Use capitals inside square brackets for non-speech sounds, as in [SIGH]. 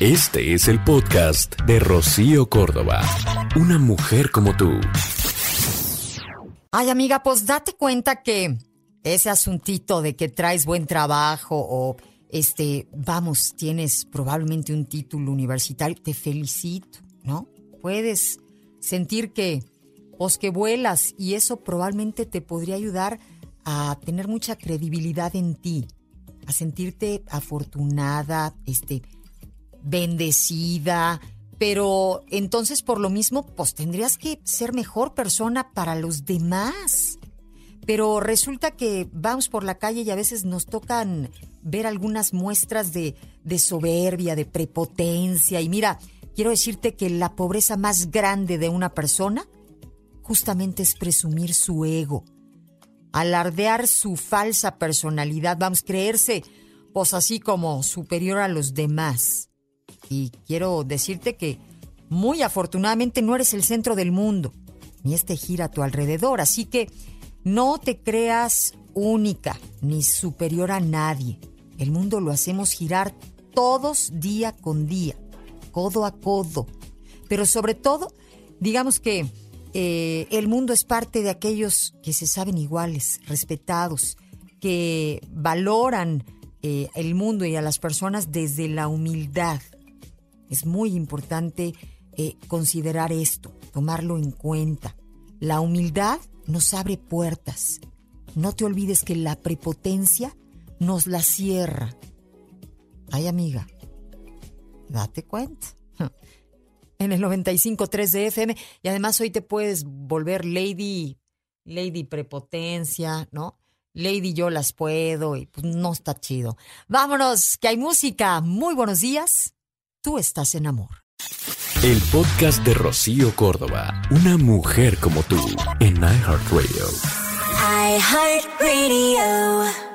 Este es el podcast de Rocío Córdoba. Una mujer como tú. Ay, amiga, pues date cuenta que ese asuntito de que traes buen trabajo o este, vamos, tienes probablemente un título universitario, te felicito, ¿no? Puedes sentir que, pues que vuelas y eso probablemente te podría ayudar a tener mucha credibilidad en ti, a sentirte afortunada, este, bendecida, pero entonces por lo mismo, pues tendrías que ser mejor persona para los demás. Pero resulta que vamos por la calle y a veces nos tocan ver algunas muestras de, de soberbia, de prepotencia. Y mira, quiero decirte que la pobreza más grande de una persona justamente es presumir su ego, alardear su falsa personalidad, vamos, creerse pues así como superior a los demás. Y quiero decirte que muy afortunadamente no eres el centro del mundo, ni este gira a tu alrededor, así que no te creas única ni superior a nadie. El mundo lo hacemos girar todos día con día, codo a codo. Pero sobre todo, digamos que eh, el mundo es parte de aquellos que se saben iguales, respetados, que valoran eh, el mundo y a las personas desde la humildad. Es muy importante eh, considerar esto, tomarlo en cuenta. La humildad nos abre puertas. No te olvides que la prepotencia nos la cierra. Ay, amiga, date cuenta. [LAUGHS] En el 95.3 de FM. Y además hoy te puedes volver Lady, Lady Prepotencia, ¿no? Lady yo las puedo y pues no está chido. Vámonos, que hay música. Muy buenos días. Tú estás en amor. El podcast de Rocío Córdoba. Una mujer como tú en iHeartRadio. iHeartRadio.